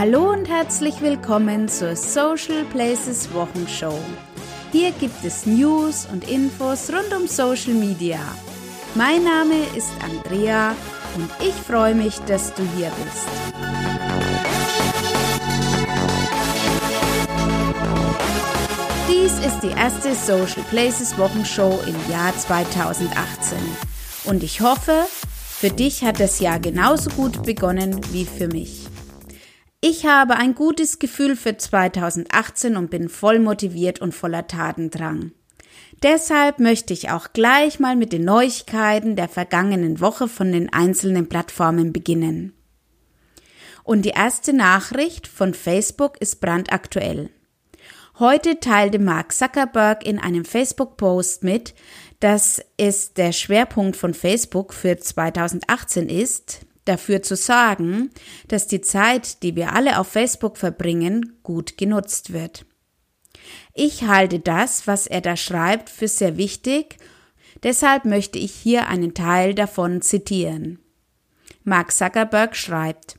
Hallo und herzlich willkommen zur Social Places Wochenshow. Hier gibt es News und Infos rund um Social Media. Mein Name ist Andrea und ich freue mich, dass du hier bist. Dies ist die erste Social Places Wochenshow im Jahr 2018 und ich hoffe, für dich hat das Jahr genauso gut begonnen wie für mich. Ich habe ein gutes Gefühl für 2018 und bin voll motiviert und voller Tatendrang. Deshalb möchte ich auch gleich mal mit den Neuigkeiten der vergangenen Woche von den einzelnen Plattformen beginnen. Und die erste Nachricht von Facebook ist brandaktuell. Heute teilte Mark Zuckerberg in einem Facebook-Post mit, dass es der Schwerpunkt von Facebook für 2018 ist, dafür zu sorgen, dass die Zeit, die wir alle auf Facebook verbringen, gut genutzt wird. Ich halte das, was er da schreibt, für sehr wichtig, deshalb möchte ich hier einen Teil davon zitieren. Mark Zuckerberg schreibt,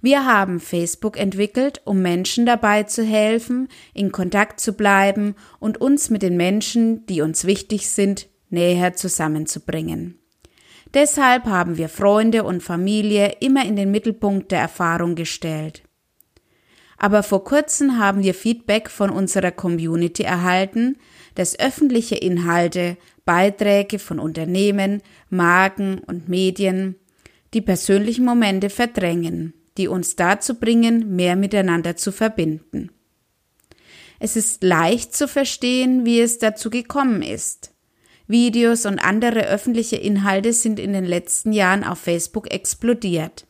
wir haben Facebook entwickelt, um Menschen dabei zu helfen, in Kontakt zu bleiben und uns mit den Menschen, die uns wichtig sind, näher zusammenzubringen. Deshalb haben wir Freunde und Familie immer in den Mittelpunkt der Erfahrung gestellt. Aber vor kurzem haben wir Feedback von unserer Community erhalten, dass öffentliche Inhalte, Beiträge von Unternehmen, Marken und Medien die persönlichen Momente verdrängen, die uns dazu bringen, mehr miteinander zu verbinden. Es ist leicht zu verstehen, wie es dazu gekommen ist. Videos und andere öffentliche Inhalte sind in den letzten Jahren auf Facebook explodiert.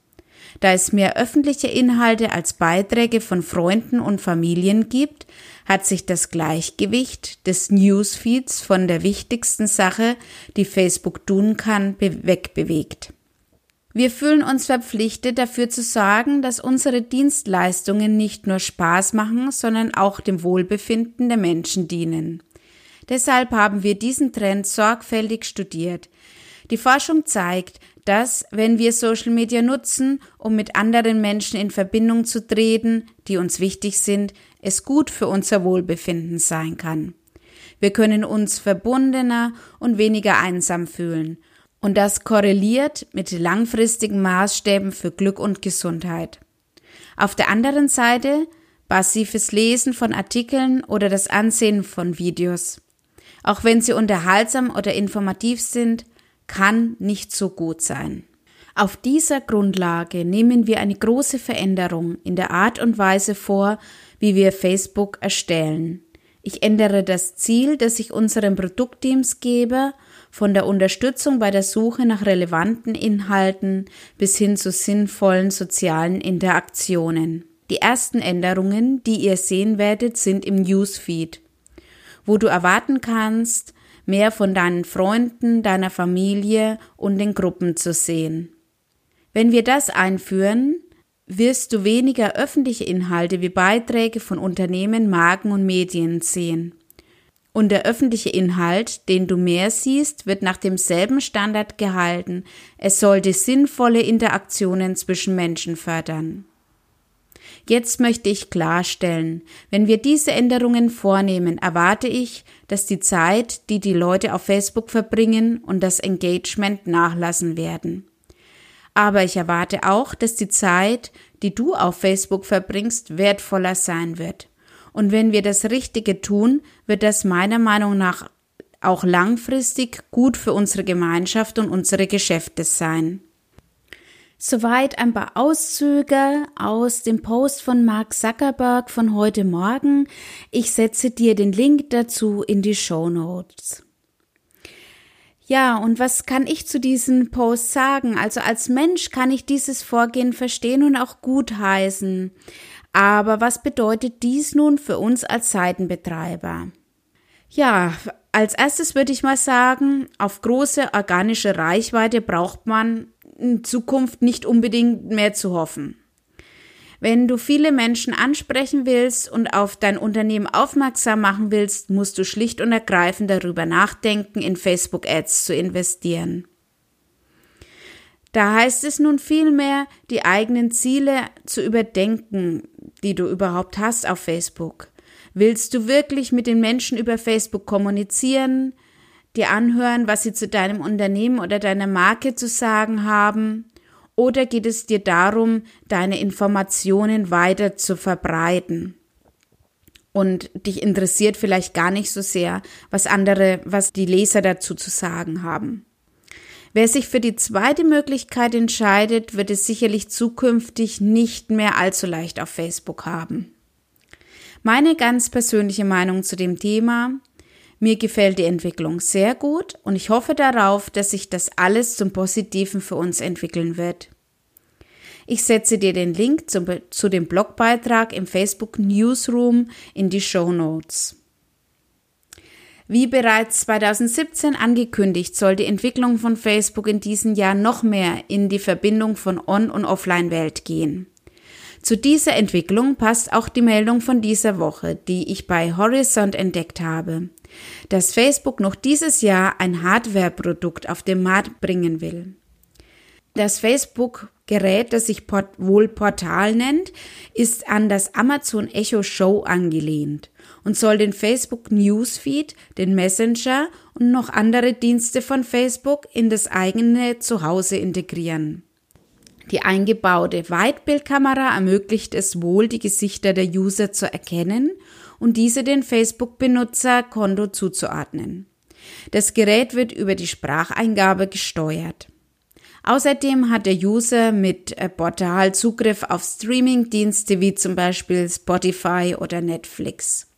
Da es mehr öffentliche Inhalte als Beiträge von Freunden und Familien gibt, hat sich das Gleichgewicht des Newsfeeds von der wichtigsten Sache, die Facebook tun kann, wegbewegt. Wir fühlen uns verpflichtet, dafür zu sorgen, dass unsere Dienstleistungen nicht nur Spaß machen, sondern auch dem Wohlbefinden der Menschen dienen. Deshalb haben wir diesen Trend sorgfältig studiert. Die Forschung zeigt, dass, wenn wir Social Media nutzen, um mit anderen Menschen in Verbindung zu treten, die uns wichtig sind, es gut für unser Wohlbefinden sein kann. Wir können uns verbundener und weniger einsam fühlen. Und das korreliert mit langfristigen Maßstäben für Glück und Gesundheit. Auf der anderen Seite passives Lesen von Artikeln oder das Ansehen von Videos auch wenn sie unterhaltsam oder informativ sind, kann nicht so gut sein. Auf dieser Grundlage nehmen wir eine große Veränderung in der Art und Weise vor, wie wir Facebook erstellen. Ich ändere das Ziel, das ich unseren Produktteams gebe, von der Unterstützung bei der Suche nach relevanten Inhalten bis hin zu sinnvollen sozialen Interaktionen. Die ersten Änderungen, die ihr sehen werdet, sind im Newsfeed wo du erwarten kannst, mehr von deinen Freunden, deiner Familie und den Gruppen zu sehen. Wenn wir das einführen, wirst du weniger öffentliche Inhalte wie Beiträge von Unternehmen, Marken und Medien sehen. Und der öffentliche Inhalt, den du mehr siehst, wird nach demselben Standard gehalten. Es sollte sinnvolle Interaktionen zwischen Menschen fördern. Jetzt möchte ich klarstellen, wenn wir diese Änderungen vornehmen, erwarte ich, dass die Zeit, die die Leute auf Facebook verbringen und das Engagement nachlassen werden. Aber ich erwarte auch, dass die Zeit, die du auf Facebook verbringst, wertvoller sein wird. Und wenn wir das Richtige tun, wird das meiner Meinung nach auch langfristig gut für unsere Gemeinschaft und unsere Geschäfte sein. Soweit ein paar Auszüge aus dem Post von Mark Zuckerberg von heute Morgen. Ich setze dir den Link dazu in die Show Notes. Ja, und was kann ich zu diesem Post sagen? Also als Mensch kann ich dieses Vorgehen verstehen und auch gutheißen. Aber was bedeutet dies nun für uns als Seitenbetreiber? Ja, als erstes würde ich mal sagen, auf große organische Reichweite braucht man in Zukunft nicht unbedingt mehr zu hoffen. Wenn du viele Menschen ansprechen willst und auf dein Unternehmen aufmerksam machen willst, musst du schlicht und ergreifend darüber nachdenken, in Facebook Ads zu investieren. Da heißt es nun vielmehr, die eigenen Ziele zu überdenken, die du überhaupt hast auf Facebook. Willst du wirklich mit den Menschen über Facebook kommunizieren, dir anhören, was sie zu deinem Unternehmen oder deiner Marke zu sagen haben? Oder geht es dir darum, deine Informationen weiter zu verbreiten? Und dich interessiert vielleicht gar nicht so sehr, was andere, was die Leser dazu zu sagen haben. Wer sich für die zweite Möglichkeit entscheidet, wird es sicherlich zukünftig nicht mehr allzu leicht auf Facebook haben. Meine ganz persönliche Meinung zu dem Thema. Mir gefällt die Entwicklung sehr gut und ich hoffe darauf, dass sich das alles zum Positiven für uns entwickeln wird. Ich setze dir den Link zum, zu dem Blogbeitrag im Facebook Newsroom in die Show Notes. Wie bereits 2017 angekündigt, soll die Entwicklung von Facebook in diesem Jahr noch mehr in die Verbindung von On- und Offline-Welt gehen. Zu dieser Entwicklung passt auch die Meldung von dieser Woche, die ich bei Horizont entdeckt habe, dass Facebook noch dieses Jahr ein Hardware-Produkt auf den Markt bringen will. Das Facebook-Gerät, das sich Port wohl Portal nennt, ist an das Amazon Echo Show angelehnt und soll den Facebook Newsfeed, den Messenger und noch andere Dienste von Facebook in das eigene Zuhause integrieren. Die eingebaute Weitbildkamera ermöglicht es wohl, die Gesichter der User zu erkennen und diese den Facebook-Benutzerkonto zuzuordnen. Das Gerät wird über die Spracheingabe gesteuert. Außerdem hat der User mit äh, Portal Zugriff auf Streaming-Dienste wie zum Beispiel Spotify oder Netflix.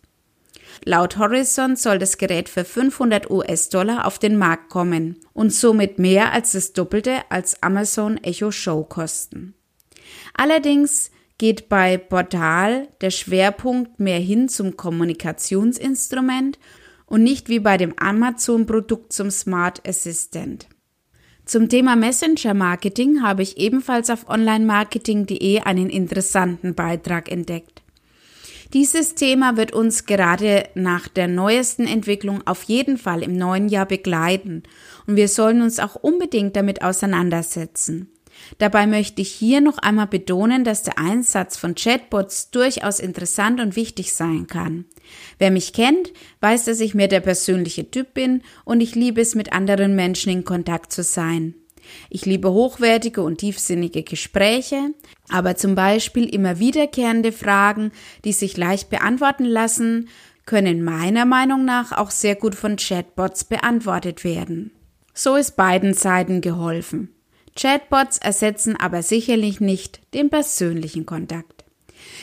Laut Horizon soll das Gerät für 500 US-Dollar auf den Markt kommen und somit mehr als das Doppelte als Amazon Echo Show kosten. Allerdings geht bei Portal der Schwerpunkt mehr hin zum Kommunikationsinstrument und nicht wie bei dem Amazon-Produkt zum Smart Assistant. Zum Thema Messenger Marketing habe ich ebenfalls auf onlinemarketing.de einen interessanten Beitrag entdeckt. Dieses Thema wird uns gerade nach der neuesten Entwicklung auf jeden Fall im neuen Jahr begleiten und wir sollen uns auch unbedingt damit auseinandersetzen. Dabei möchte ich hier noch einmal betonen, dass der Einsatz von Chatbots durchaus interessant und wichtig sein kann. Wer mich kennt, weiß, dass ich mir der persönliche Typ bin und ich liebe es, mit anderen Menschen in Kontakt zu sein. Ich liebe hochwertige und tiefsinnige Gespräche, aber zum Beispiel immer wiederkehrende Fragen, die sich leicht beantworten lassen, können meiner Meinung nach auch sehr gut von Chatbots beantwortet werden. So ist beiden Seiten geholfen. Chatbots ersetzen aber sicherlich nicht den persönlichen Kontakt.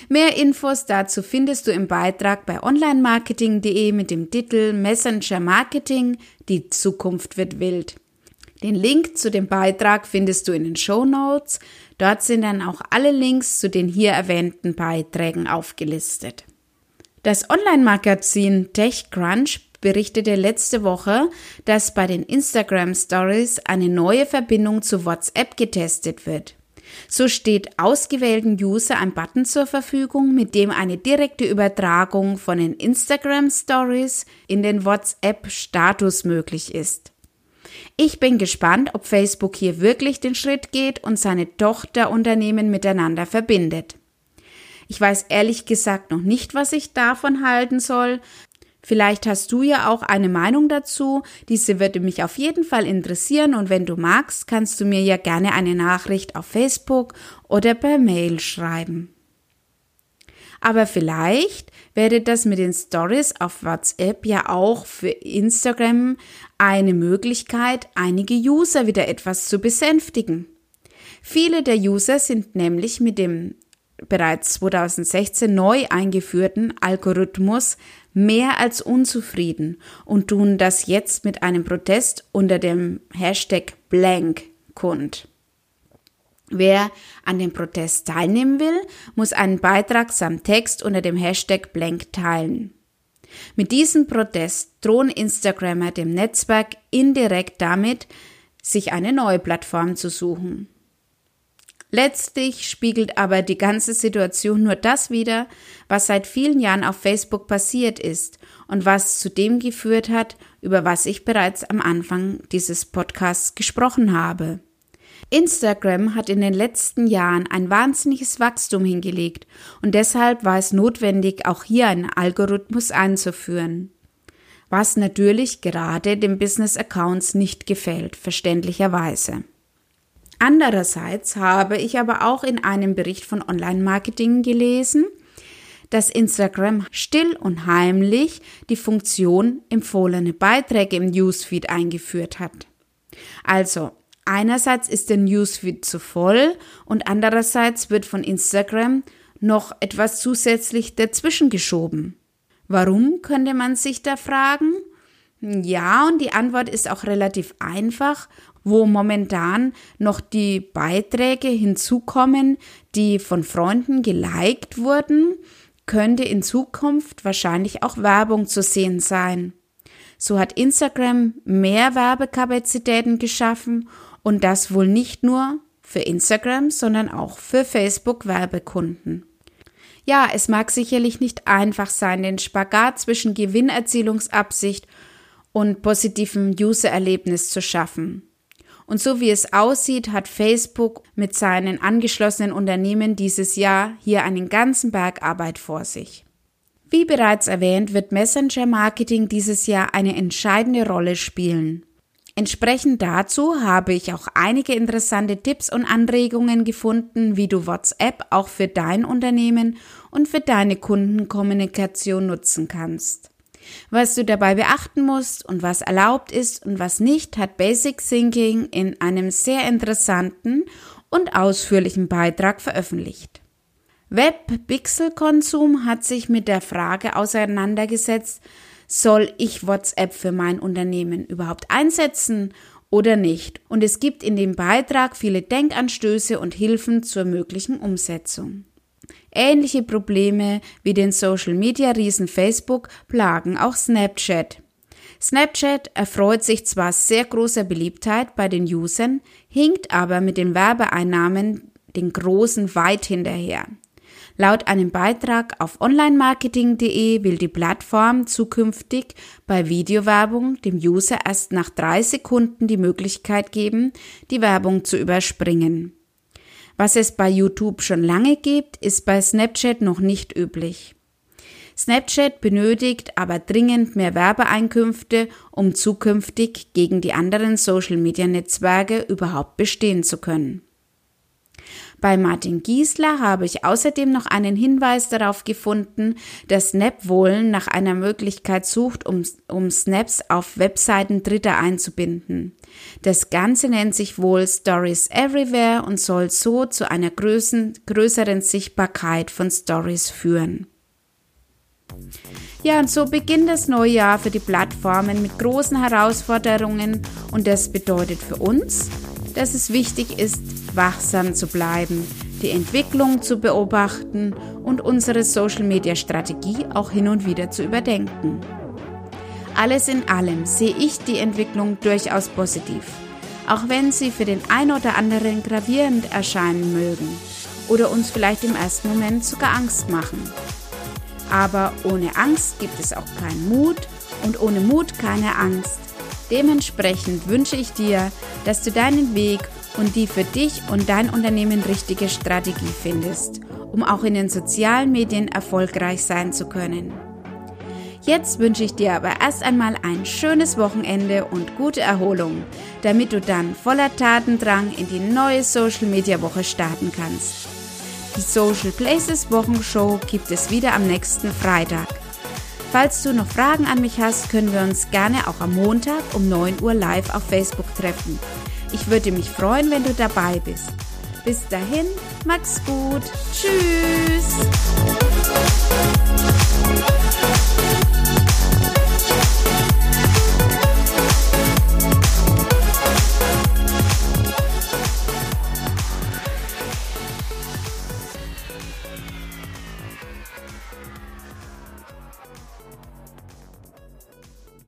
Mehr Infos dazu findest du im Beitrag bei onlinemarketing.de mit dem Titel Messenger Marketing, die Zukunft wird wild. Den Link zu dem Beitrag findest du in den Show Notes. Dort sind dann auch alle Links zu den hier erwähnten Beiträgen aufgelistet. Das Online-Magazin TechCrunch berichtete letzte Woche, dass bei den Instagram Stories eine neue Verbindung zu WhatsApp getestet wird. So steht ausgewählten User ein Button zur Verfügung, mit dem eine direkte Übertragung von den Instagram Stories in den WhatsApp Status möglich ist. Ich bin gespannt, ob Facebook hier wirklich den Schritt geht und seine Tochterunternehmen miteinander verbindet. Ich weiß ehrlich gesagt noch nicht, was ich davon halten soll. Vielleicht hast du ja auch eine Meinung dazu. Diese würde mich auf jeden Fall interessieren und wenn du magst, kannst du mir ja gerne eine Nachricht auf Facebook oder per Mail schreiben. Aber vielleicht wäre das mit den Stories auf WhatsApp ja auch für Instagram eine Möglichkeit, einige User wieder etwas zu besänftigen. Viele der User sind nämlich mit dem bereits 2016 neu eingeführten Algorithmus mehr als unzufrieden und tun das jetzt mit einem Protest unter dem Hashtag Blank kund. Wer an dem Protest teilnehmen will, muss einen Beitrag samt Text unter dem Hashtag Blank teilen. Mit diesem Protest drohen Instagrammer dem Netzwerk indirekt damit, sich eine neue Plattform zu suchen. Letztlich spiegelt aber die ganze Situation nur das wider, was seit vielen Jahren auf Facebook passiert ist und was zu dem geführt hat, über was ich bereits am Anfang dieses Podcasts gesprochen habe. Instagram hat in den letzten Jahren ein wahnsinniges Wachstum hingelegt und deshalb war es notwendig, auch hier einen Algorithmus einzuführen. Was natürlich gerade den Business Accounts nicht gefällt, verständlicherweise. Andererseits habe ich aber auch in einem Bericht von Online-Marketing gelesen, dass Instagram still und heimlich die Funktion empfohlene Beiträge im Newsfeed eingeführt hat. Also, einerseits ist der Newsfeed zu voll und andererseits wird von Instagram noch etwas zusätzlich dazwischen geschoben. Warum könnte man sich da fragen? Ja, und die Antwort ist auch relativ einfach, wo momentan noch die Beiträge hinzukommen, die von Freunden geliked wurden, könnte in Zukunft wahrscheinlich auch Werbung zu sehen sein. So hat Instagram mehr Werbekapazitäten geschaffen und das wohl nicht nur für Instagram, sondern auch für Facebook Werbekunden. Ja, es mag sicherlich nicht einfach sein, den Spagat zwischen Gewinnerzielungsabsicht und positivem User-Erlebnis zu schaffen. Und so wie es aussieht, hat Facebook mit seinen angeschlossenen Unternehmen dieses Jahr hier einen ganzen Berg Arbeit vor sich. Wie bereits erwähnt, wird Messenger Marketing dieses Jahr eine entscheidende Rolle spielen. Entsprechend dazu habe ich auch einige interessante Tipps und Anregungen gefunden, wie du WhatsApp auch für dein Unternehmen und für deine Kundenkommunikation nutzen kannst. Was du dabei beachten musst und was erlaubt ist und was nicht, hat Basic Thinking in einem sehr interessanten und ausführlichen Beitrag veröffentlicht. Web-Pixel-Konsum hat sich mit der Frage auseinandergesetzt, soll ich WhatsApp für mein Unternehmen überhaupt einsetzen oder nicht? Und es gibt in dem Beitrag viele Denkanstöße und Hilfen zur möglichen Umsetzung. Ähnliche Probleme wie den Social Media Riesen Facebook plagen auch Snapchat. Snapchat erfreut sich zwar sehr großer Beliebtheit bei den Usern, hinkt aber mit den Werbeeinnahmen den Großen weit hinterher. Laut einem Beitrag auf onlinemarketing.de will die Plattform zukünftig bei Videowerbung dem User erst nach drei Sekunden die Möglichkeit geben, die Werbung zu überspringen. Was es bei YouTube schon lange gibt, ist bei Snapchat noch nicht üblich. Snapchat benötigt aber dringend mehr Werbeeinkünfte, um zukünftig gegen die anderen Social-Media-Netzwerke überhaupt bestehen zu können. Bei Martin Giesler habe ich außerdem noch einen Hinweis darauf gefunden, dass Snapwohlen nach einer Möglichkeit sucht, um, um Snaps auf Webseiten Dritter einzubinden. Das Ganze nennt sich wohl Stories Everywhere und soll so zu einer größeren, größeren Sichtbarkeit von Stories führen. Ja, und so beginnt das neue Jahr für die Plattformen mit großen Herausforderungen und das bedeutet für uns, dass es wichtig ist, wachsam zu bleiben, die Entwicklung zu beobachten und unsere Social-Media-Strategie auch hin und wieder zu überdenken. Alles in allem sehe ich die Entwicklung durchaus positiv, auch wenn sie für den ein oder anderen gravierend erscheinen mögen oder uns vielleicht im ersten Moment sogar Angst machen. Aber ohne Angst gibt es auch keinen Mut und ohne Mut keine Angst. Dementsprechend wünsche ich dir, dass du deinen Weg und die für dich und dein Unternehmen richtige Strategie findest, um auch in den sozialen Medien erfolgreich sein zu können. Jetzt wünsche ich dir aber erst einmal ein schönes Wochenende und gute Erholung, damit du dann voller Tatendrang in die neue Social Media Woche starten kannst. Die Social Places Wochenshow gibt es wieder am nächsten Freitag. Falls du noch Fragen an mich hast, können wir uns gerne auch am Montag um 9 Uhr live auf Facebook treffen. Ich würde mich freuen, wenn du dabei bist. Bis dahin, mach's gut. Tschüss.